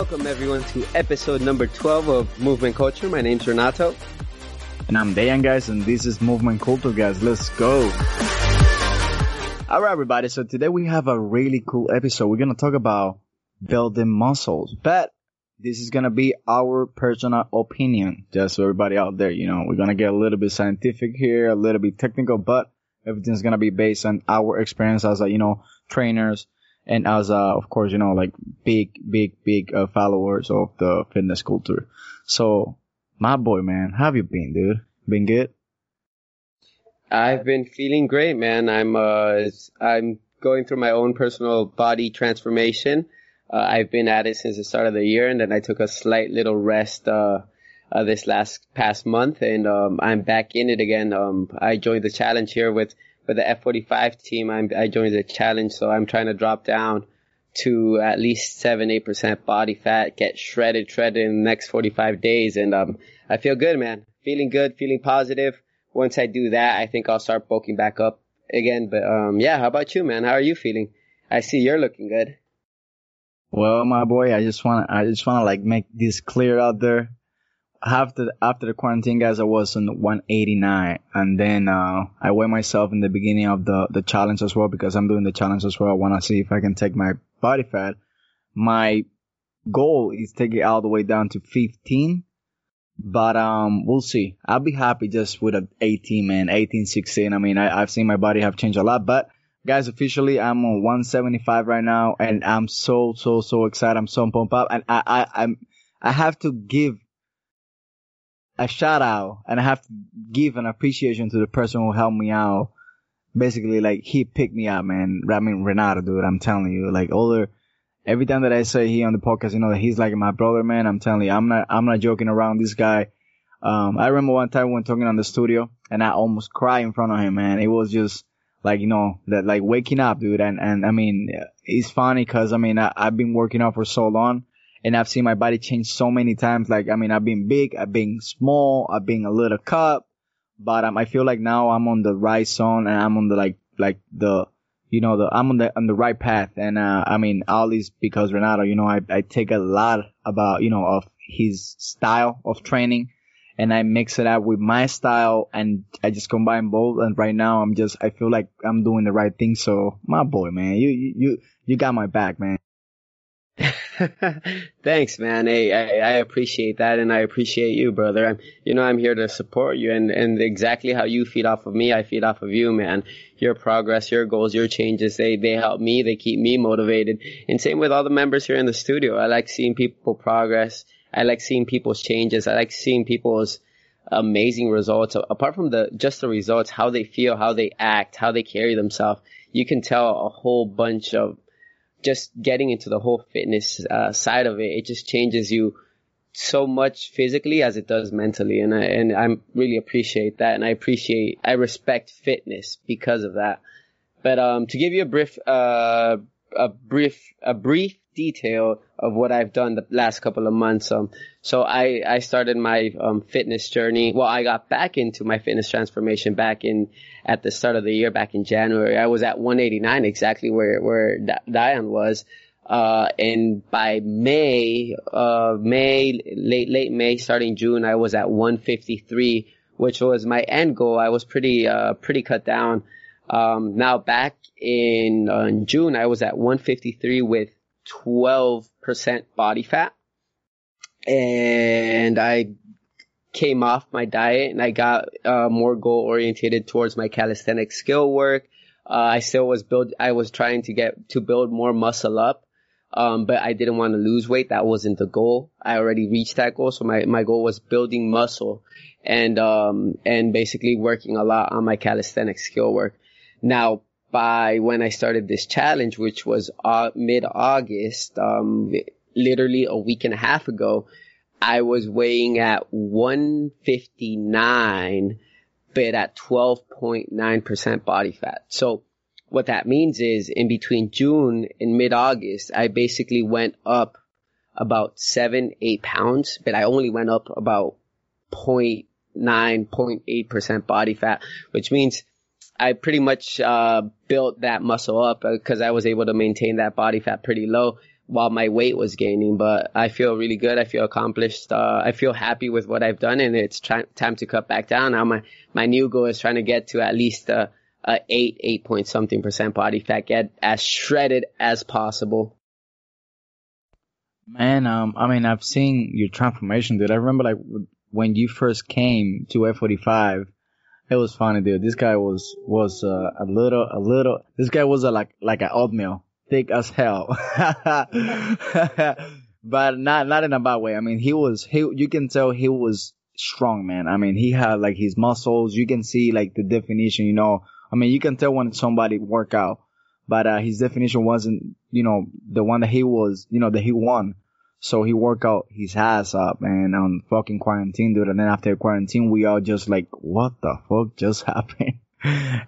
Welcome everyone to episode number 12 of Movement Culture. My name's Renato. And I'm Dayan guys and this is Movement Culture guys. Let's go. Alright everybody, so today we have a really cool episode. We're gonna talk about building muscles, but this is gonna be our personal opinion. Just so everybody out there, you know, we're gonna get a little bit scientific here, a little bit technical, but everything's gonna be based on our experience as a, you know, trainers and as of course you know like big big big uh, followers of the fitness culture so my boy man how have you been dude been good I've been feeling great, man. I'm uh, I'm going through my own personal body transformation. Uh, I've been at it since the start of the year, and then I took a slight little rest uh, uh, this last past month, and um, I'm back in it again. Um, I joined the challenge here with with the F45 team, I'm, I joined the challenge, so I'm trying to drop down to at least seven, eight percent body fat, get shredded, shredded in the next 45 days, and um, I feel good, man. Feeling good, feeling positive. Once I do that, I think I'll start bulking back up again. But um, yeah, how about you, man? How are you feeling? I see you're looking good. Well, my boy, I just want to, I just want to like make this clear out there after after the quarantine, guys, I was on 189, and then uh, I weighed myself in the beginning of the the challenge as well because I'm doing the challenge as well. I want to see if I can take my body fat. My goal is take it all the way down to 15, but um, we'll see. I'll be happy just with a 18, man, 18, 16. I mean, I, I've seen my body have changed a lot, but guys, officially I'm on 175 right now, and I'm so so so excited. I'm so pumped up, and I I I'm I have to give a shout out and I have to give an appreciation to the person who helped me out. Basically, like he picked me up, man. I mean, Renato, dude, I'm telling you, like all the, every time that I say he on the podcast, you know, that he's like my brother, man. I'm telling you, I'm not, I'm not joking around. This guy, um, I remember one time when talking on the studio and I almost cried in front of him, man. It was just like, you know, that like waking up, dude. And, and I mean, it's funny cause I mean, I, I've been working out for so long and I've seen my body change so many times. Like, I mean, I've been big, I've been small, I've been a little cup, but um, I feel like now I'm on the right zone and I'm on the like, like the, you know, the, I'm on the, on the right path. And, uh, I mean, all this because Renato, you know, I, I take a lot about, you know, of his style of training and I mix it up with my style and I just combine both. And right now I'm just, I feel like I'm doing the right thing. So my boy, man, you, you, you got my back, man. Thanks, man. Hey, I, I, appreciate that, and I appreciate you, brother. I'm, you know, I'm here to support you, and and exactly how you feed off of me, I feed off of you, man. Your progress, your goals, your changes, they they help me. They keep me motivated. And same with all the members here in the studio. I like seeing people progress. I like seeing people's changes. I like seeing people's amazing results. Apart from the just the results, how they feel, how they act, how they carry themselves, you can tell a whole bunch of just getting into the whole fitness uh, side of it, it just changes you so much physically as it does mentally, and I and I really appreciate that, and I appreciate I respect fitness because of that. But um, to give you a brief uh, a brief a brief detail of what I've done the last couple of months. Um, so I, I started my um, fitness journey. Well, I got back into my fitness transformation back in at the start of the year, back in January. I was at 189, exactly where where Diane was. Uh, and by May, uh, May, late, late May, starting June, I was at 153, which was my end goal. I was pretty, uh, pretty cut down. Um, now back in, uh, in June, I was at 153 with 12% body fat. And I came off my diet and I got uh, more goal orientated towards my calisthenic skill work. Uh, I still was build, I was trying to get, to build more muscle up. Um, but I didn't want to lose weight. That wasn't the goal. I already reached that goal. So my, my goal was building muscle and, um, and basically working a lot on my calisthenic skill work. Now, by when I started this challenge, which was uh, mid August, um, literally a week and a half ago, I was weighing at 159, but at 12.9% body fat. So what that means is in between June and mid August, I basically went up about seven, eight pounds, but I only went up about 0.9, 0.8% body fat, which means I pretty much uh, built that muscle up because I was able to maintain that body fat pretty low while my weight was gaining. But I feel really good. I feel accomplished. Uh, I feel happy with what I've done, and it's try- time to cut back down. Now my my new goal is trying to get to at least a, a eight eight point something percent body fat, get as shredded as possible. Man, um, I mean, I've seen your transformation, dude. I remember like when you first came to F45 it was funny, dude. This guy was was uh, a little a little. This guy was a, like like an oatmeal, thick as hell. but not not in a bad way. I mean, he was he. You can tell he was strong, man. I mean, he had like his muscles. You can see like the definition. You know, I mean, you can tell when somebody work out. But uh, his definition wasn't, you know, the one that he was, you know, that he won. So he worked out his ass up, man, on fucking quarantine, dude. And then after quarantine, we all just like, what the fuck just happened?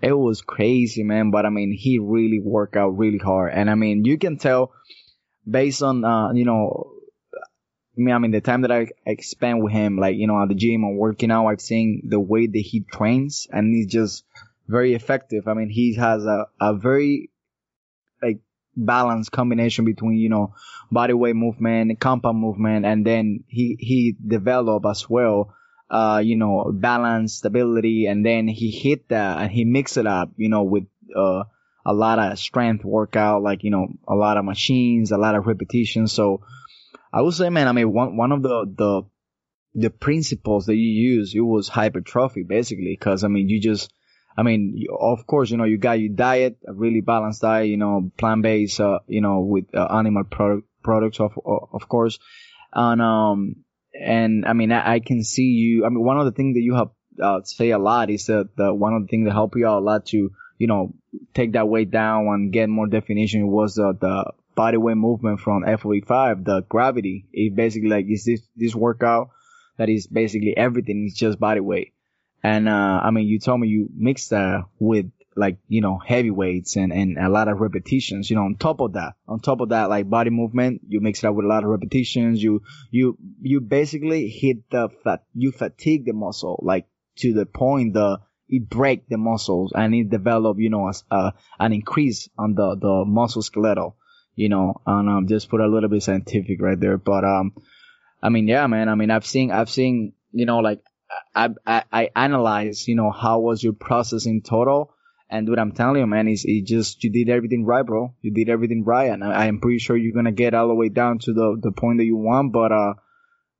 it was crazy, man. But I mean, he really worked out really hard. And I mean, you can tell based on, uh, you know, I mean, the time that I, I spent with him, like, you know, at the gym and working out, I've seen the way that he trains and he's just very effective. I mean, he has a, a very, like, balanced combination between, you know, body weight movement, compound movement, and then he, he developed as well, uh, you know, balance, stability, and then he hit that and he mixed it up, you know, with, uh, a lot of strength workout, like, you know, a lot of machines, a lot of repetitions. So I would say, man, I mean, one, one of the, the, the principles that you use, it was hypertrophy basically, cause I mean, you just, I mean, of course, you know, you got your diet, a really balanced diet, you know, plant-based, uh, you know, with uh, animal product, products, of, of course. And, um, and I mean, I, I, can see you, I mean, one of the things that you have, uh, say a lot is that the, one of the things that help you out a lot to, you know, take that weight down and get more definition was uh, the body weight movement from F45, the gravity. It basically like is this, this workout that is basically everything. It's just body weight. And, uh, I mean, you told me you mixed that with like, you know, heavy weights and, and a lot of repetitions, you know, on top of that, on top of that, like body movement, you mix it up with a lot of repetitions. You, you, you basically hit the fat, you fatigue the muscle, like to the point the, it break the muscles and it develop, you know, as, uh, an increase on the, the muscle skeletal, you know, and, um, just put a little bit scientific right there. But, um, I mean, yeah, man, I mean, I've seen, I've seen, you know, like I, I, I analyze, you know, how was your process in total. And what I'm telling you, man, is it just, you did everything right, bro. You did everything right. And I, am pretty sure you're going to get all the way down to the, the point that you want. But, uh,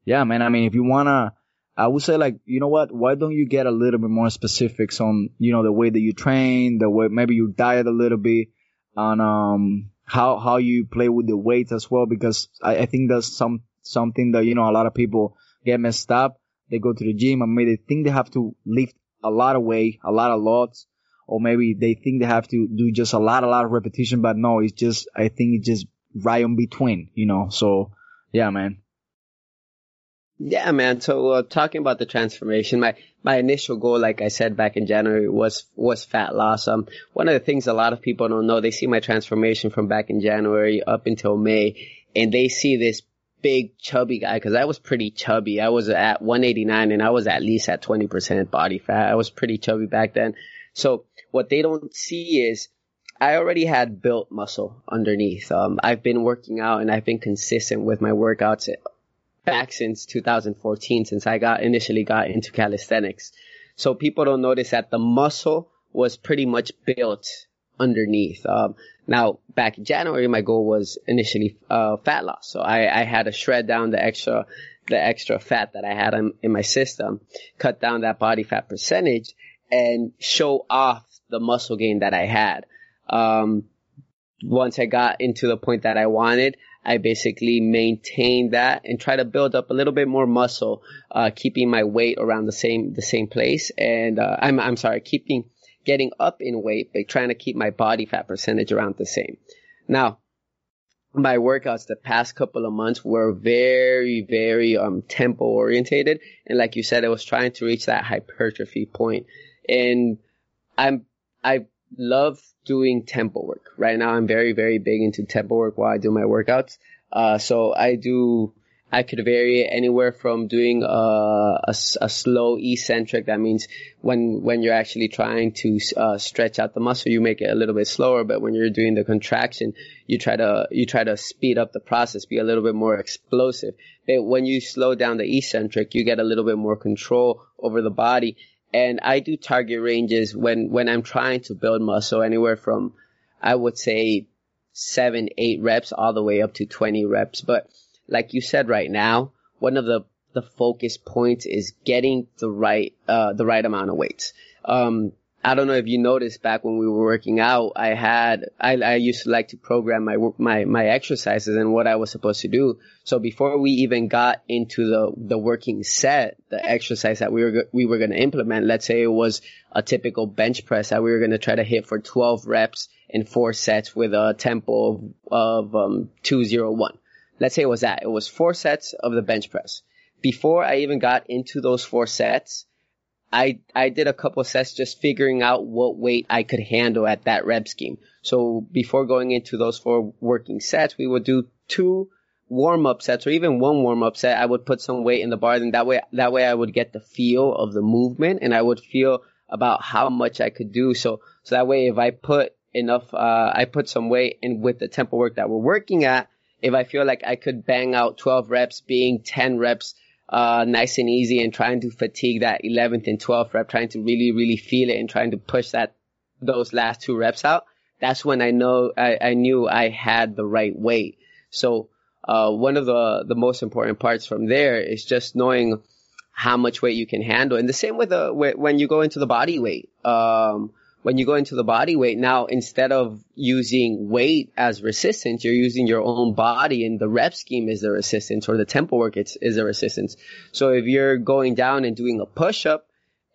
yeah, man, I mean, if you want to, I would say like, you know what? Why don't you get a little bit more specifics on, you know, the way that you train, the way, maybe you diet a little bit on, um, how, how you play with the weights as well. Because I, I think that's some, something that, you know, a lot of people get messed up they go to the gym and maybe they think they have to lift a lot of weight, a lot of loads, or maybe they think they have to do just a lot, a lot of repetition, but no, it's just, I think it's just right in between, you know, so yeah, man. Yeah, man. So uh, talking about the transformation, my my initial goal, like I said back in January, was was fat loss. Um, one of the things a lot of people don't know, they see my transformation from back in January up until May, and they see this big chubby guy because I was pretty chubby. I was at 189 and I was at least at 20% body fat. I was pretty chubby back then. So what they don't see is I already had built muscle underneath. Um, I've been working out and I've been consistent with my workouts back since 2014, since I got initially got into calisthenics. So people don't notice that the muscle was pretty much built underneath. Um, now, back in January, my goal was initially uh, fat loss. So I, I had to shred down the extra the extra fat that I had in, in my system, cut down that body fat percentage, and show off the muscle gain that I had. Um, once I got into the point that I wanted, I basically maintained that and try to build up a little bit more muscle, uh, keeping my weight around the same the same place, and uh, I'm I'm sorry, keeping getting up in weight, but trying to keep my body fat percentage around the same. Now, my workouts the past couple of months were very, very um tempo orientated, and like you said, I was trying to reach that hypertrophy point. And I'm I love doing tempo work. Right now, I'm very, very big into tempo work while I do my workouts. Uh, so I do I could vary anywhere from doing a, a, a, slow eccentric. That means when when you're actually trying to uh, stretch out the muscle, you make it a little bit slower. But when you're doing the contraction, you try to you try to speed up the process, be a little bit more explosive. But when you slow down the eccentric, you get a little bit more control over the body. And I do target ranges when when I'm trying to build muscle, anywhere from I would say seven, eight reps all the way up to 20 reps. But like you said right now, one of the the focus points is getting the right uh, the right amount of weights. Um, I don't know if you noticed back when we were working out, I had I, I used to like to program my my my exercises and what I was supposed to do. So before we even got into the the working set, the exercise that we were we were going to implement, let's say it was a typical bench press that we were going to try to hit for 12 reps in four sets with a tempo of, of um, 201 let's say it was that. It was four sets of the bench press. Before I even got into those four sets, I, I did a couple sets just figuring out what weight I could handle at that rep scheme. So before going into those four working sets, we would do two warm up sets or even one warm up set. I would put some weight in the bar and that way, that way I would get the feel of the movement and I would feel about how much I could do. So, so that way if I put enough, uh, I put some weight in with the tempo work that we're working at, if I feel like I could bang out 12 reps, being 10 reps, uh, nice and easy and trying to fatigue that 11th and 12th rep, trying to really, really feel it and trying to push that, those last two reps out. That's when I know, I, I knew I had the right weight. So, uh, one of the, the most important parts from there is just knowing how much weight you can handle. And the same with the, when you go into the body weight. Um, when you go into the body weight, now instead of using weight as resistance, you're using your own body and the rep scheme is the resistance or the tempo work is, is the resistance. So if you're going down and doing a push up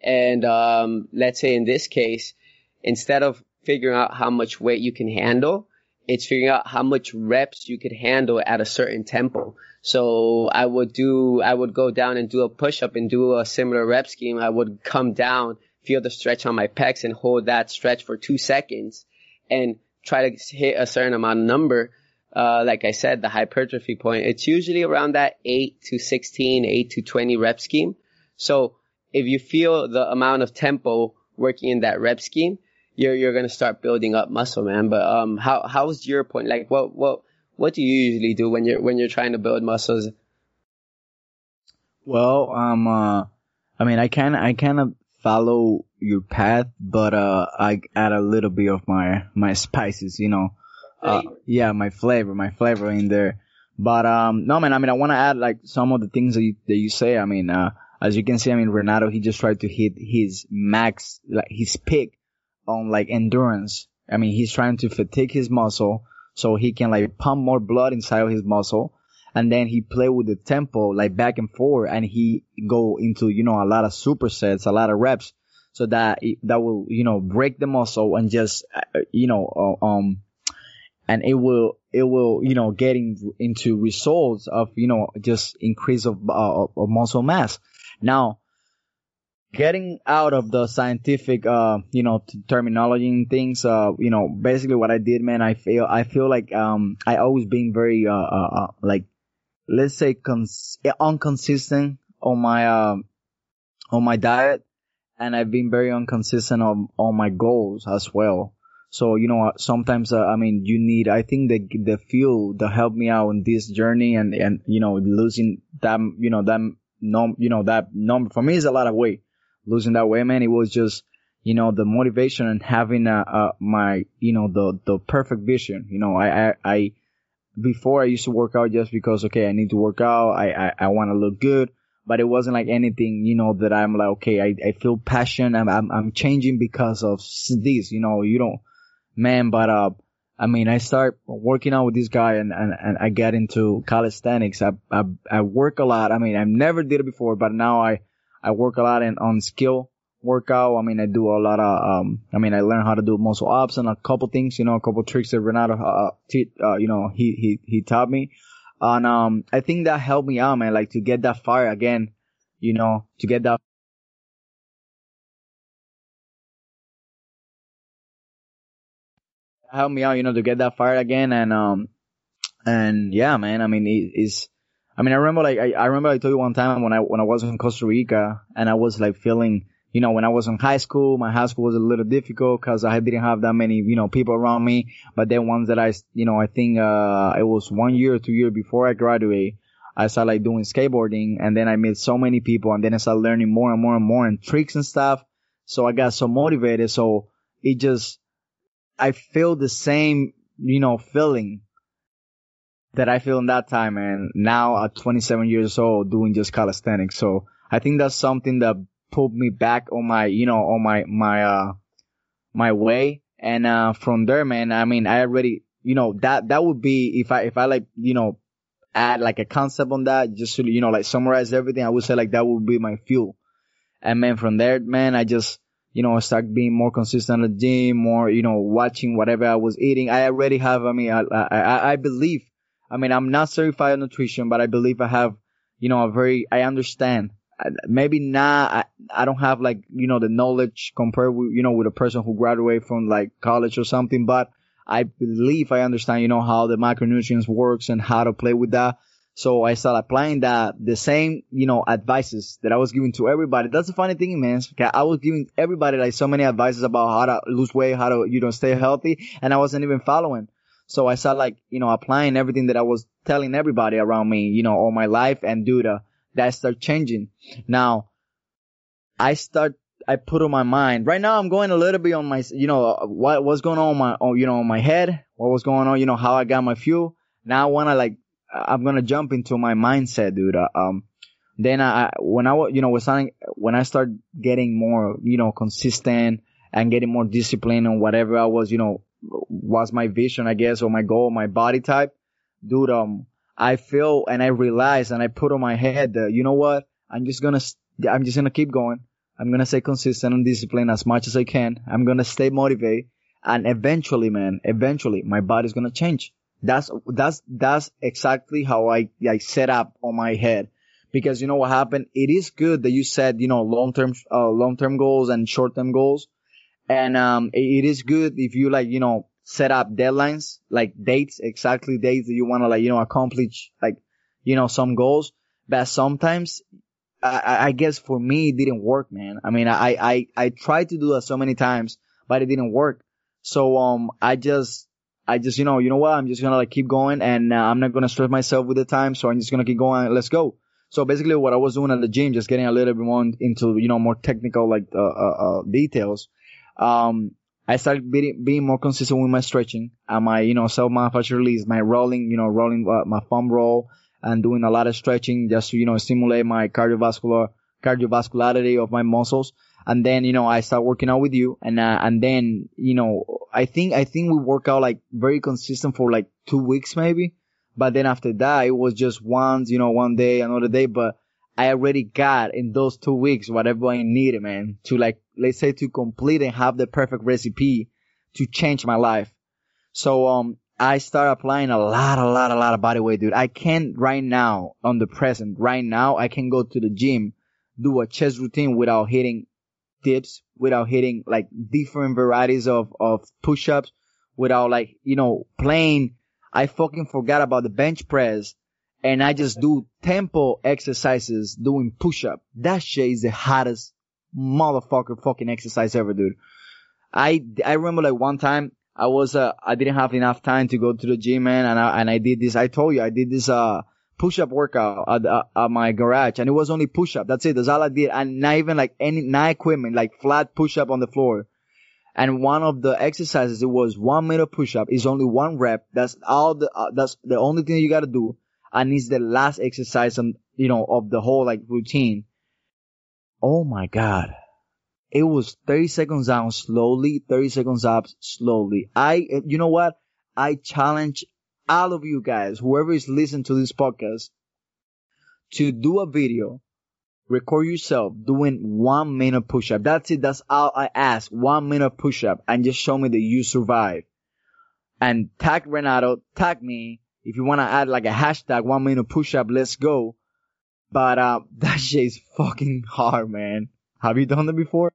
and, um, let's say in this case, instead of figuring out how much weight you can handle, it's figuring out how much reps you could handle at a certain tempo. So I would do, I would go down and do a push up and do a similar rep scheme. I would come down feel the stretch on my pecs and hold that stretch for two seconds and try to hit a certain amount of number. Uh, like I said, the hypertrophy point, it's usually around that 8 to 16, 8 to 20 rep scheme. So if you feel the amount of tempo working in that rep scheme, you're, you're going to start building up muscle, man. But, um, how, how's your point? Like, what, what, what do you usually do when you're, when you're trying to build muscles? Well, um, uh, I mean, I kind of, I kind of follow your path, but uh, I add a little bit of my my spices, you know. Uh, yeah, my flavor, my flavor in there. But um, no man, I mean, I want to add like some of the things that you, that you say. I mean, uh, as you can see, I mean, Renato, he just tried to hit his max, like his peak on like endurance. I mean, he's trying to fatigue his muscle so he can like pump more blood inside of his muscle. And then he play with the tempo like back and forth and he go into, you know, a lot of supersets, a lot of reps so that that will you know break the muscle and just uh, you know uh, um and it will it will you know getting into results of you know just increase of, uh, of muscle mass. Now getting out of the scientific uh you know terminology and things uh you know basically what i did man i feel i feel like um i always been very uh, uh, uh like let's say cons- inconsistent on my uh on my diet and I've been very inconsistent on, on my goals as well. So, you know, sometimes, uh, I mean, you need, I think the, the fuel to help me out in this journey and, and, you know, losing that, you know, that, num, you know, that number for me is a lot of weight. Losing that weight, man, it was just, you know, the motivation and having, uh, uh, my, you know, the, the perfect vision. You know, I, I, I, before I used to work out just because, okay, I need to work out. I, I, I want to look good but it wasn't like anything, you know, that I'm like, okay, I, I feel passion. I'm, I'm, I'm changing because of this, you know, you don't, man, but, uh, I mean, I start working out with this guy and, and, and I get into calisthenics. I, I, I work a lot. I mean, I never did it before, but now I, I work a lot in, on skill workout. I mean, I do a lot of, um, I mean, I learned how to do muscle ups and a couple things, you know, a couple tricks that Renato, uh, t- uh, you know, he, he, he taught me. And, um, I think that helped me out, man, like to get that fire again, you know, to get that help me out, you know, to get that fire again. And, um, and yeah, man, I mean, it, it's, I mean, I remember like, I, I remember I told you one time when I, when I was in Costa Rica and I was like feeling, you know, when I was in high school, my high school was a little difficult because I didn't have that many, you know, people around me. But then once that I, you know, I think, uh, it was one year or two years before I graduated, I started like doing skateboarding and then I met so many people and then I started learning more and more and more and tricks and stuff. So I got so motivated. So it just, I feel the same, you know, feeling that I feel in that time and now at 27 years old doing just calisthenics. So I think that's something that put me back on my, you know, on my, my, uh, my way. And, uh, from there, man, I mean, I already, you know, that, that would be if I, if I like, you know, add like a concept on that, just to, you know, like summarize everything, I would say like that would be my fuel. And man, from there, man, I just, you know, start being more consistent at the gym, more, you know, watching whatever I was eating. I already have, I mean, I, I, I believe, I mean, I'm not certified in nutrition, but I believe I have, you know, a very, I understand. Maybe not, I, I don't have like, you know, the knowledge compared with, you know, with a person who graduated from like college or something, but I believe I understand, you know, how the macronutrients works and how to play with that. So I started applying that, the same, you know, advices that I was giving to everybody. That's the funny thing, man. I was giving everybody like so many advices about how to lose weight, how to, you know, stay healthy, and I wasn't even following. So I started like, you know, applying everything that I was telling everybody around me, you know, all my life and do uh, that start changing. Now, I start, I put on my mind, right now I'm going a little bit on my, you know, what, what's going on my, you know, on my head, what was going on, you know, how I got my fuel. Now I want to like I'm gonna jump into my mindset, dude. Uh, um, then I, when I, you know, was starting, when I start getting more, you know, consistent and getting more discipline on whatever I was, you know, was my vision, I guess, or my goal, my body type, dude, um, I feel and I realize and I put on my head that, you know what? I'm just gonna, I'm just gonna keep going. I'm gonna stay consistent and disciplined as much as I can. I'm gonna stay motivated. And eventually, man, eventually my body's gonna change. That's that's that's exactly how I I set up on my head. Because you know what happened? It is good that you said, you know, long term uh, long term goals and short term goals. And um it, it is good if you like, you know, set up deadlines, like dates, exactly dates that you want to like, you know, accomplish like, you know, some goals. But sometimes I, I guess for me it didn't work, man. I mean, I, I, I tried to do that so many times, but it didn't work. So, um, I just, I just, you know, you know what? I'm just gonna like keep going and uh, I'm not gonna stress myself with the time. So I'm just gonna keep going. Let's go. So basically what I was doing at the gym, just getting a little bit more into, you know, more technical like, uh, uh, uh details. Um, I started being, being more consistent with my stretching and my, you know, self-myofascial release, my rolling, you know, rolling uh, my foam roll and doing a lot of stretching just to, you know, stimulate my cardiovascular, cardiovascularity of my muscles. And then you know I start working out with you, and uh, and then you know I think I think we work out like very consistent for like two weeks maybe, but then after that it was just once you know one day another day, but I already got in those two weeks whatever I needed, man, to like let's say to complete and have the perfect recipe to change my life. So um I start applying a lot, a lot, a lot of body weight, dude. I can't right now on the present, right now I can go to the gym, do a chest routine without hitting dips without hitting like different varieties of, of push-ups without like, you know, playing. I fucking forgot about the bench press and I just do tempo exercises doing push-up. That shit is the hottest motherfucker fucking exercise ever, dude. I, I remember like one time I was, uh, I didn't have enough time to go to the gym, man, and I, and I did this, I told you, I did this, uh, push-up workout at, uh, at my garage and it was only push-up. That's it. That's all I did. And not even like any, not equipment, like flat push-up on the floor. And one of the exercises, it was one minute push-up. It's only one rep. That's all the, uh, that's the only thing you gotta do. And it's the last exercise, and you know, of the whole like routine. Oh my God. It was 30 seconds down slowly, 30 seconds up slowly. I, you know what? I challenge all of you guys, whoever is listening to this podcast, to do a video record yourself doing one minute push up. That's it. That's all I ask. One minute push up and just show me that you survive. And tag Renato, tag me. If you want to add like a hashtag one minute push up, let's go. But, uh, that shit is fucking hard, man. Have you done that before?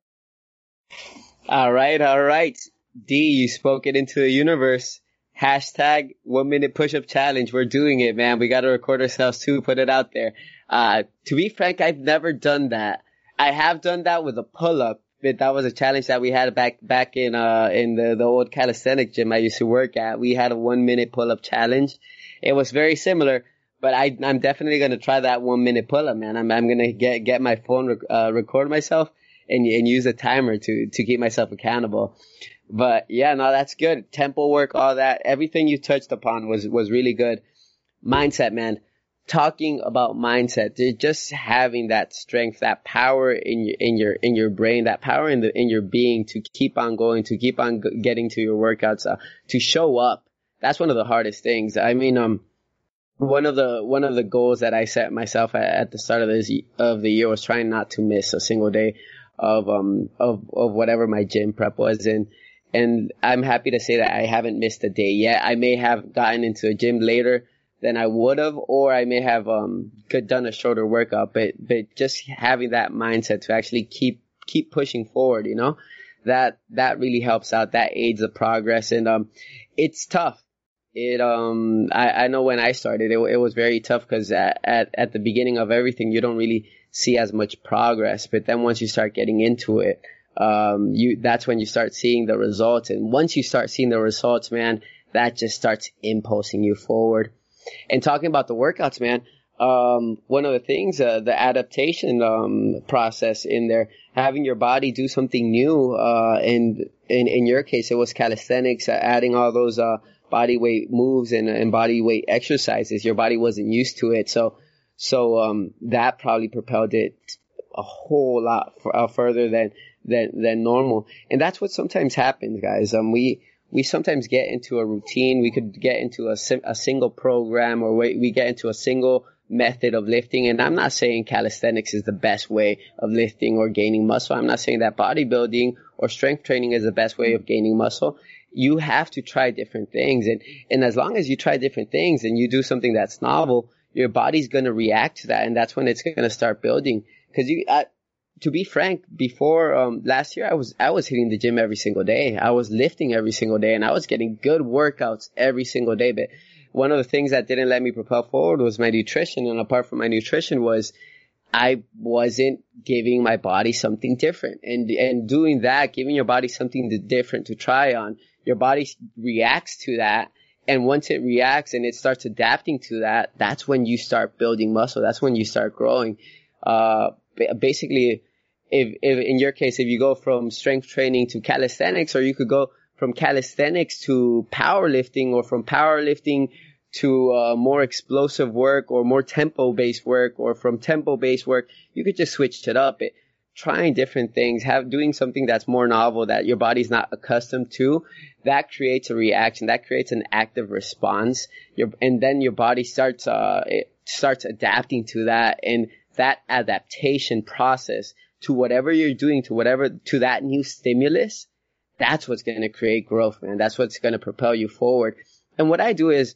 All right. All right. D, you spoke it into the universe. Hashtag one minute push up challenge. We're doing it, man. We got to record ourselves too, put it out there. Uh, to be frank, I've never done that. I have done that with a pull up, but that was a challenge that we had back, back in, uh, in the, the old calisthenic gym I used to work at. We had a one minute pull up challenge. It was very similar, but I, I'm definitely going to try that one minute pull up, man. I'm, I'm going to get, get my phone, uh, record myself and, and use a timer to, to keep myself accountable. But yeah, no, that's good. Tempo work, all that, everything you touched upon was, was really good. Mindset, man. Talking about mindset, just having that strength, that power in your, in your, in your brain, that power in the, in your being to keep on going, to keep on getting to your workouts, uh, to show up. That's one of the hardest things. I mean, um, one of the one of the goals that I set myself at, at, the start of this of the year was trying not to miss a single day of um of of whatever my gym prep was and and I'm happy to say that I haven't missed a day yet. I may have gotten into a gym later than I would have, or I may have um done a shorter workout. But but just having that mindset to actually keep keep pushing forward, you know, that that really helps out. That aids the progress, and um, it's tough. It um, I, I know when I started, it, it was very tough because at, at at the beginning of everything, you don't really see as much progress. But then once you start getting into it, um, you that's when you start seeing the results. And once you start seeing the results, man, that just starts impulsing you forward. And talking about the workouts, man, um, one of the things, uh, the adaptation um, process in there, having your body do something new, uh, and in in your case, it was calisthenics, uh, adding all those uh, body weight moves and, and body weight exercises. Your body wasn't used to it, so so um, that probably propelled it a whole lot f- uh, further than than than normal. And that's what sometimes happens, guys. Um, we we sometimes get into a routine. We could get into a, a single program or we, we get into a single method of lifting. And I'm not saying calisthenics is the best way of lifting or gaining muscle. I'm not saying that bodybuilding or strength training is the best way of gaining muscle. You have to try different things. And, and as long as you try different things and you do something that's novel, your body's going to react to that. And that's when it's going to start building. Cause you, I, to be frank, before um, last year, I was I was hitting the gym every single day. I was lifting every single day, and I was getting good workouts every single day. But one of the things that didn't let me propel forward was my nutrition, and apart from my nutrition, was I wasn't giving my body something different, and and doing that, giving your body something different to try on, your body reacts to that. And once it reacts and it starts adapting to that, that's when you start building muscle. That's when you start growing. Uh, basically, if, if in your case, if you go from strength training to calisthenics, or you could go from calisthenics to powerlifting, or from powerlifting to uh, more explosive work, or more tempo based work, or from tempo based work, you could just switch it up. It, trying different things, have doing something that's more novel that your body's not accustomed to, that creates a reaction, that creates an active response. Your, and then your body starts, uh, it starts adapting to that, and that adaptation process to whatever you're doing, to whatever, to that new stimulus, that's what's going to create growth, man. That's what's going to propel you forward. And what I do is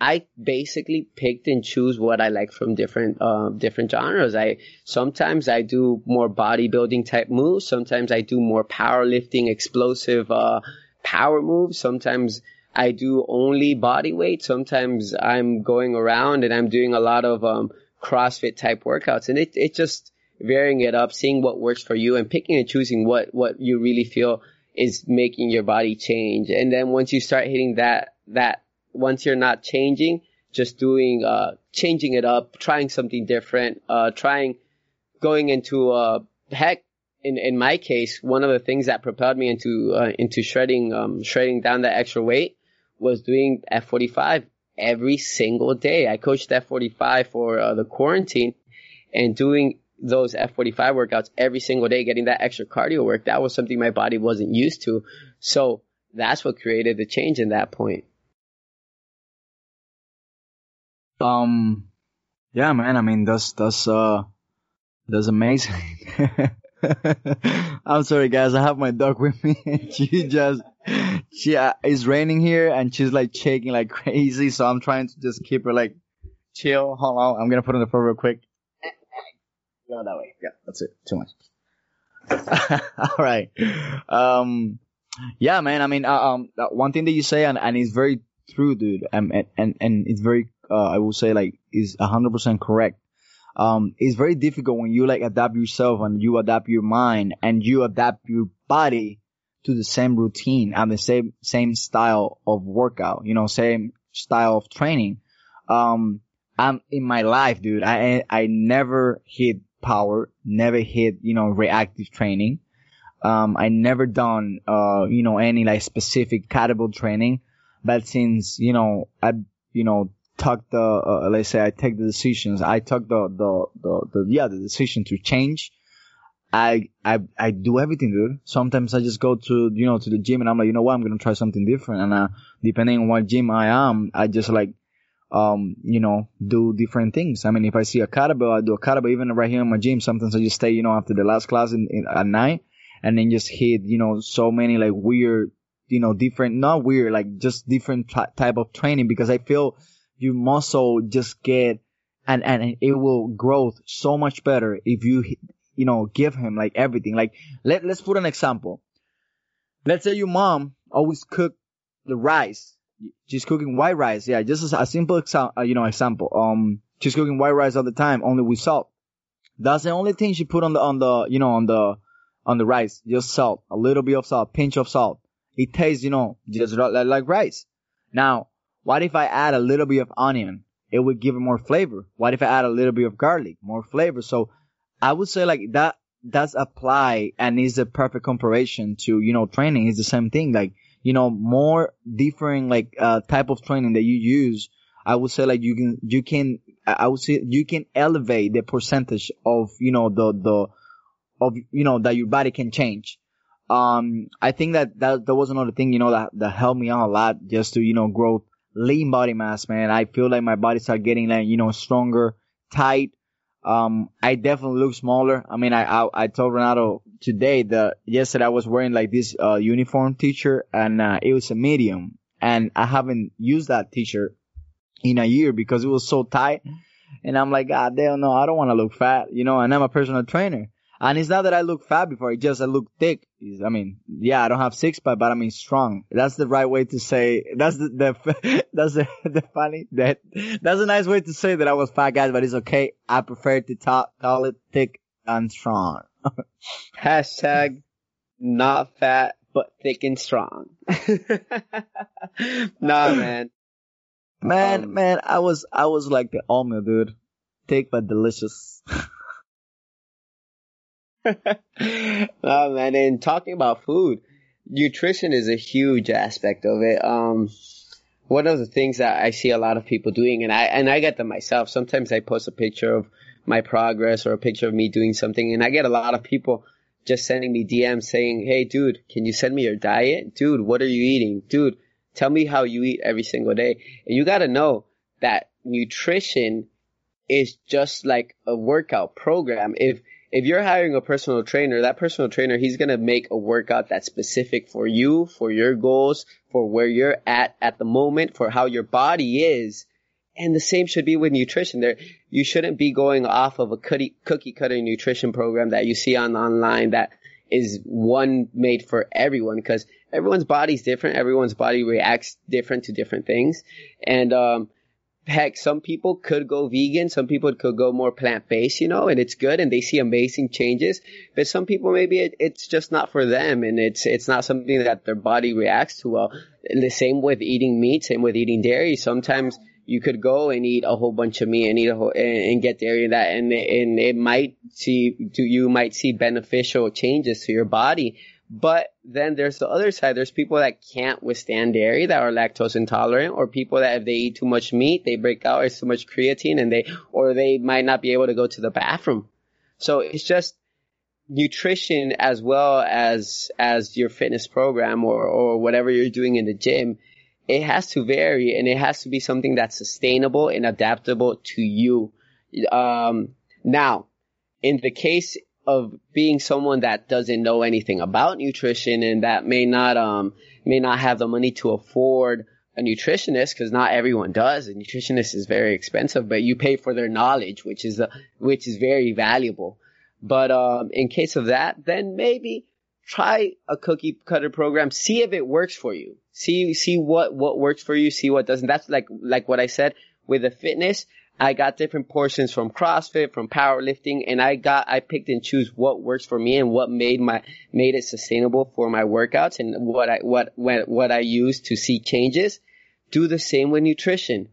I basically picked and choose what I like from different, uh, different genres. I, sometimes I do more bodybuilding type moves. Sometimes I do more powerlifting, explosive, uh, power moves. Sometimes I do only body weight. Sometimes I'm going around and I'm doing a lot of, um, CrossFit type workouts. And it, it just, varying it up, seeing what works for you and picking and choosing what, what you really feel is making your body change. And then once you start hitting that, that, once you're not changing, just doing, uh, changing it up, trying something different, uh, trying, going into, uh, heck, in, in my case, one of the things that propelled me into, uh, into shredding, um, shredding down that extra weight was doing F45 every single day. I coached F45 for uh, the quarantine and doing those F45 workouts every single day, getting that extra cardio work, that was something my body wasn't used to. So that's what created the change in that point. Um, yeah, man. I mean, that's that's uh, That's amazing. I'm sorry, guys. I have my dog with me. she just, she uh, it's raining here, and she's like shaking like crazy. So I'm trying to just keep her like chill. Hold on, I'm gonna put on the floor real quick. Go that way. Yeah, that's it. Too much. All right. Um, yeah, man. I mean, uh, um, one thing that you say, and, and it's very true, dude. And, and, and it's very, uh, I will say like, is hundred percent correct. Um, it's very difficult when you like adapt yourself and you adapt your mind and you adapt your body to the same routine and the same, same style of workout, you know, same style of training. Um, I'm in my life, dude. I, I never hit power, never hit, you know, reactive training. Um, I never done, uh, you know, any like specific kettlebell training, but since, you know, I, you know, took the, uh, let's say I take the decisions, I took the, the, the, the, yeah, the decision to change. I, I, I do everything, dude. Sometimes I just go to, you know, to the gym and I'm like, you know what, I'm to try something different. And, uh, depending on what gym I am, I just like, um, you know, do different things. I mean, if I see a kettlebell, I do a kettlebell. Even right here in my gym, sometimes I just stay, you know, after the last class in, in, at night and then just hit, you know, so many like weird, you know, different, not weird, like just different t- type of training because I feel your muscle just get and, and it will grow so much better if you, you know, give him like everything. Like let, let's put an example. Let's say your mom always cook the rice. She's cooking white rice. Yeah, just a, a simple example, uh, you know, example. Um, she's cooking white rice all the time, only with salt. That's the only thing she put on the, on the, you know, on the, on the rice. Just salt, a little bit of salt, pinch of salt. It tastes, you know, just like rice. Now, what if I add a little bit of onion? It would give it more flavor. What if I add a little bit of garlic? More flavor. So I would say like that does apply and is a perfect comparison to, you know, training is the same thing. Like, you know, more different like, uh, type of training that you use. I would say like you can, you can, I would say you can elevate the percentage of, you know, the, the, of, you know, that your body can change. Um, I think that, that, that was another thing, you know, that, that helped me out a lot just to, you know, grow lean body mass, man. I feel like my body start getting like, you know, stronger, tight. Um, I definitely look smaller. I mean, I, I, I told Renato today that yesterday I was wearing like this, uh, uniform t-shirt and, uh, it was a medium and I haven't used that t-shirt in a year because it was so tight. And I'm like, God damn, no, I don't want to look fat, you know, and I'm a personal trainer. And it's not that I look fat before, it's just I look thick. I mean, yeah, I don't have six pack, but I mean strong. That's the right way to say, that's the, the that's the, the funny, that, that's a nice way to say that I was fat guys, but it's okay. I prefer to talk, call it thick and strong. Hashtag not fat, but thick and strong. nah, man. Man, um, man, I was, I was like the almond dude. Thick but delicious. oh man, and talking about food, nutrition is a huge aspect of it. Um, one of the things that I see a lot of people doing, and I and I get them myself. Sometimes I post a picture of my progress or a picture of me doing something, and I get a lot of people just sending me DMs saying, "Hey, dude, can you send me your diet? Dude, what are you eating? Dude, tell me how you eat every single day." And you got to know that nutrition is just like a workout program. If if you're hiring a personal trainer, that personal trainer, he's going to make a workout that's specific for you, for your goals, for where you're at at the moment, for how your body is. And the same should be with nutrition. There, you shouldn't be going off of a cookie, cookie cutter nutrition program that you see on online that is one made for everyone because everyone's body's different. Everyone's body reacts different to different things. And, um, heck, some people could go vegan, some people could go more plant based, you know, and it's good and they see amazing changes. But some people maybe it, it's just not for them and it's it's not something that their body reacts to well. And the same with eating meat, same with eating dairy. Sometimes you could go and eat a whole bunch of meat and eat a whole, and, and get dairy and that and and it might see to you might see beneficial changes to your body but then there's the other side. There's people that can't withstand dairy that are lactose intolerant or people that if they eat too much meat, they break out. It's too much creatine and they, or they might not be able to go to the bathroom. So it's just nutrition as well as, as your fitness program or, or whatever you're doing in the gym. It has to vary and it has to be something that's sustainable and adaptable to you. Um, now, in the case of being someone that doesn't know anything about nutrition and that may not um may not have the money to afford a nutritionist because not everyone does. A nutritionist is very expensive, but you pay for their knowledge, which is a, which is very valuable. But um, in case of that, then maybe try a cookie cutter program. See if it works for you. See see what what works for you. See what doesn't. That's like like what I said with the fitness. I got different portions from CrossFit, from powerlifting, and I got, I picked and choose what works for me and what made my, made it sustainable for my workouts and what I, what, what, what I use to see changes. Do the same with nutrition.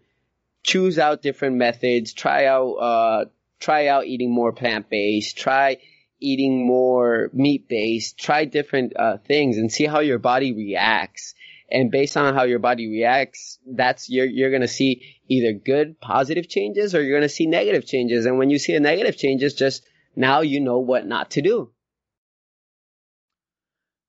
Choose out different methods, try out, uh, try out eating more plant-based, try eating more meat-based, try different, uh, things and see how your body reacts and based on how your body reacts, that's you're you're gonna see either good positive changes or you're gonna see negative changes. And when you see a negative changes, just now you know what not to do.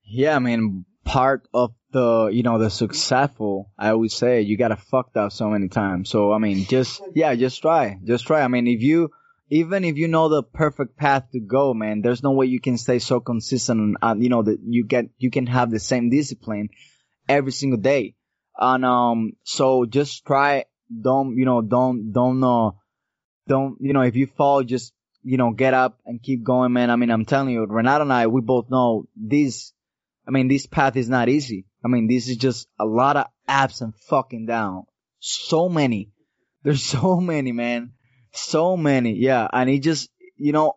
Yeah, I mean, part of the you know the successful, I always say you gotta fuck up so many times. So I mean, just yeah, just try, just try. I mean, if you even if you know the perfect path to go, man, there's no way you can stay so consistent. And, uh, you know that you get you can have the same discipline every single day. And um, so just try. Don't you know? Don't don't uh, don't you know? If you fall, just you know, get up and keep going, man. I mean, I'm telling you, Renato and I, we both know this. I mean, this path is not easy. I mean, this is just a lot of ups and fucking down. So many. There's so many, man. So many. Yeah. And it just, you know,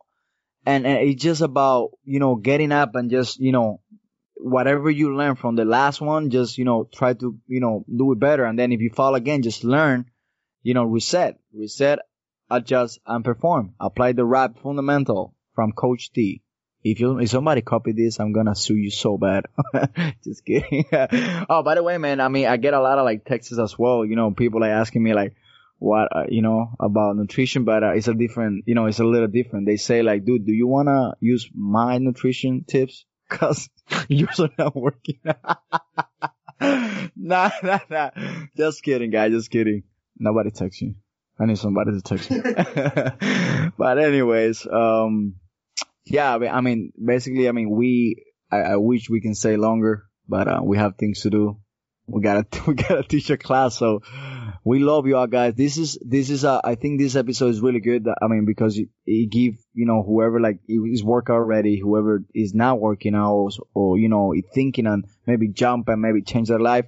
and, and it's just about, you know, getting up and just, you know, whatever you learn from the last one, just, you know, try to, you know, do it better. And then if you fall again, just learn, you know, reset, reset, adjust and perform. Apply the rap fundamental from Coach T. If you, if somebody copy this, I'm gonna sue you so bad. just kidding. oh, by the way, man, I mean, I get a lot of like texts as well. You know, people like asking me like, what, uh, you know, about nutrition, but uh, it's a different, you know, it's a little different. They say like, dude, do you wanna use my nutrition tips? Cause yours are not working. nah, nah, nah. Just kidding, guys. Just kidding. Nobody text you. I need somebody to text me. but anyways, um, yeah, I mean, basically, I mean, we, I, I wish we can stay longer, but, uh, we have things to do. We gotta, we gotta teach a class. So we love you all guys. This is, this is, a, I think this episode is really good. I mean, because it, it give, you know, whoever like is work already, whoever is not working out or, you know, thinking and maybe jump and maybe change their life.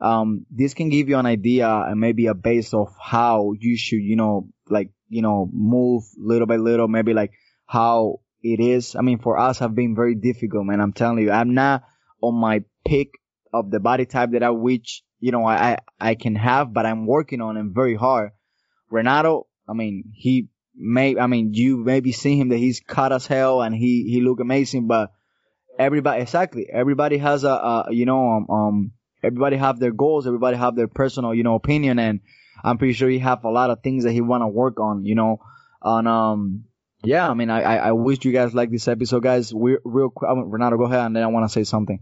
Um, this can give you an idea and maybe a base of how you should, you know, like, you know, move little by little, maybe like how it is. I mean, for us have been very difficult, man. I'm telling you, I'm not on my peak of the body type that I wish you know, I, I can have, but I'm working on him very hard. Renato, I mean, he may, I mean, you maybe seen him that he's cut as hell and he, he look amazing, but everybody, exactly, everybody has a, a you know, um, um, everybody have their goals, everybody have their personal, you know, opinion, and I'm pretty sure he have a lot of things that he want to work on, you know, on, um, yeah, I mean, I, I wish you guys like this episode, guys. We real quick, Renato, go ahead, and then I want to say something.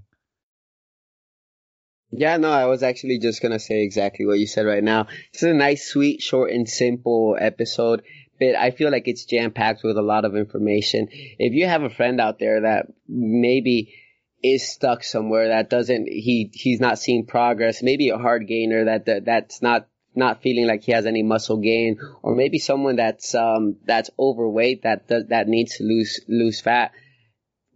Yeah, no, I was actually just gonna say exactly what you said right now. This is a nice, sweet, short, and simple episode, but I feel like it's jam packed with a lot of information. If you have a friend out there that maybe is stuck somewhere that doesn't he he's not seeing progress, maybe a hard gainer that, that that's not not feeling like he has any muscle gain, or maybe someone that's um that's overweight that does, that needs to lose lose fat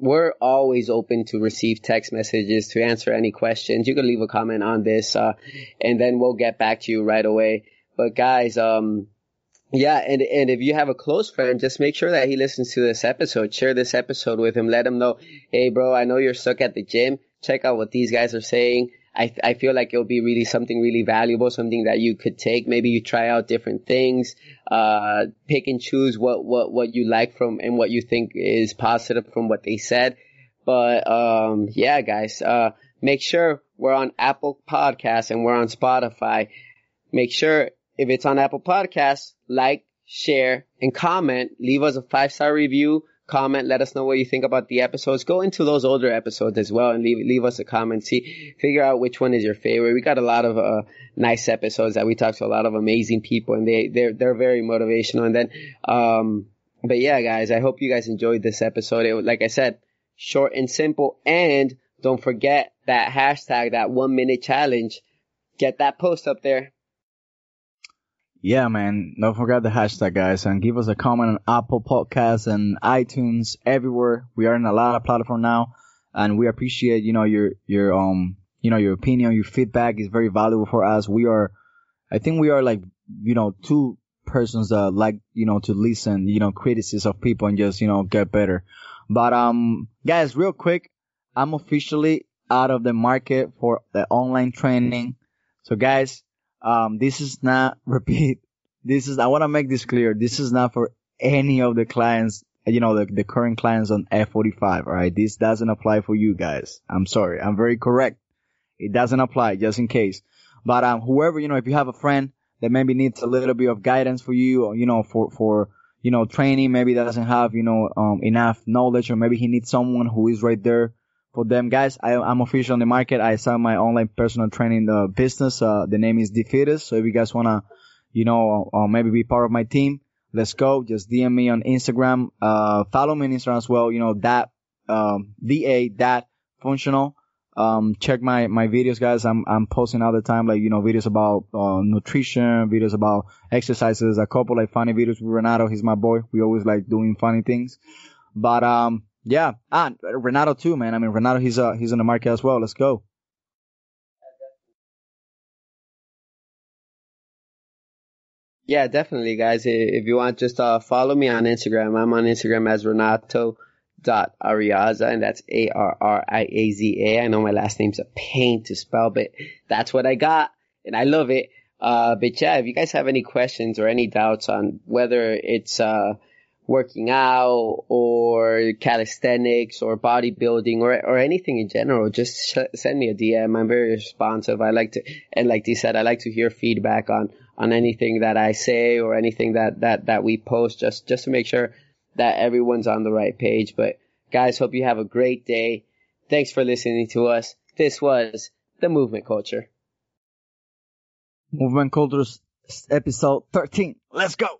we're always open to receive text messages to answer any questions. You can leave a comment on this, uh, and then we'll get back to you right away. But guys, um, yeah, and, and if you have a close friend, just make sure that he listens to this episode. Share this episode with him. Let him know, hey bro, I know you're stuck at the gym. Check out what these guys are saying. I, I feel like it'll be really something really valuable, something that you could take. Maybe you try out different things, uh, pick and choose what, what, what you like from and what you think is positive from what they said. But, um, yeah, guys, uh, make sure we're on Apple Podcasts and we're on Spotify. Make sure if it's on Apple Podcasts, like, share, and comment. Leave us a five star review comment. Let us know what you think about the episodes. Go into those older episodes as well and leave leave us a comment. See, figure out which one is your favorite. We got a lot of uh, nice episodes that we talked to a lot of amazing people, and they they're they're very motivational. And then um, but yeah, guys, I hope you guys enjoyed this episode. It, like I said, short and simple. And don't forget that hashtag, that one minute challenge. Get that post up there. Yeah, man. Don't forget the hashtag, guys, and give us a comment on Apple Podcasts and iTunes everywhere. We are in a lot of platform now, and we appreciate, you know, your, your, um, you know, your opinion, your feedback is very valuable for us. We are, I think we are like, you know, two persons that like, you know, to listen, you know, criticism of people and just, you know, get better. But, um, guys, real quick, I'm officially out of the market for the online training. So guys, um, this is not repeat. This is, I want to make this clear. This is not for any of the clients, you know, the, the current clients on F45. All right. This doesn't apply for you guys. I'm sorry. I'm very correct. It doesn't apply just in case. But, um, whoever, you know, if you have a friend that maybe needs a little bit of guidance for you or, you know, for, for, you know, training, maybe doesn't have, you know, um, enough knowledge or maybe he needs someone who is right there for them guys. I, am official on the market. I started my online personal training uh, business. Uh, the name is Defeatus. So if you guys want to, you know, uh, maybe be part of my team, let's go. Just DM me on Instagram. Uh, follow me on Instagram as well. You know, that, um, DA, that functional. Um, check my, my videos, guys. I'm, I'm posting all the time, like, you know, videos about, uh, nutrition, videos about exercises, a couple like funny videos with Renato. He's my boy. We always like doing funny things. But, um, yeah. Ah, Renato too, man. I mean, Renato, he's, uh, he's in the market as well. Let's go. Yeah, definitely, guys. If you want, just uh, follow me on Instagram. I'm on Instagram as Renato dot Arriaza, and that's A R R I A Z A. I know my last name's a pain to spell, but that's what I got, and I love it. Uh, but yeah, if you guys have any questions or any doubts on whether it's uh working out or calisthenics or bodybuilding or or anything in general, just sh- send me a DM. I'm very responsive. I like to, and like you said, I like to hear feedback on on anything that I say or anything that that that we post, just just to make sure that everyone's on the right page. But guys, hope you have a great day. Thanks for listening to us. This was the Movement Culture. Movement Culture episode 13. Let's go.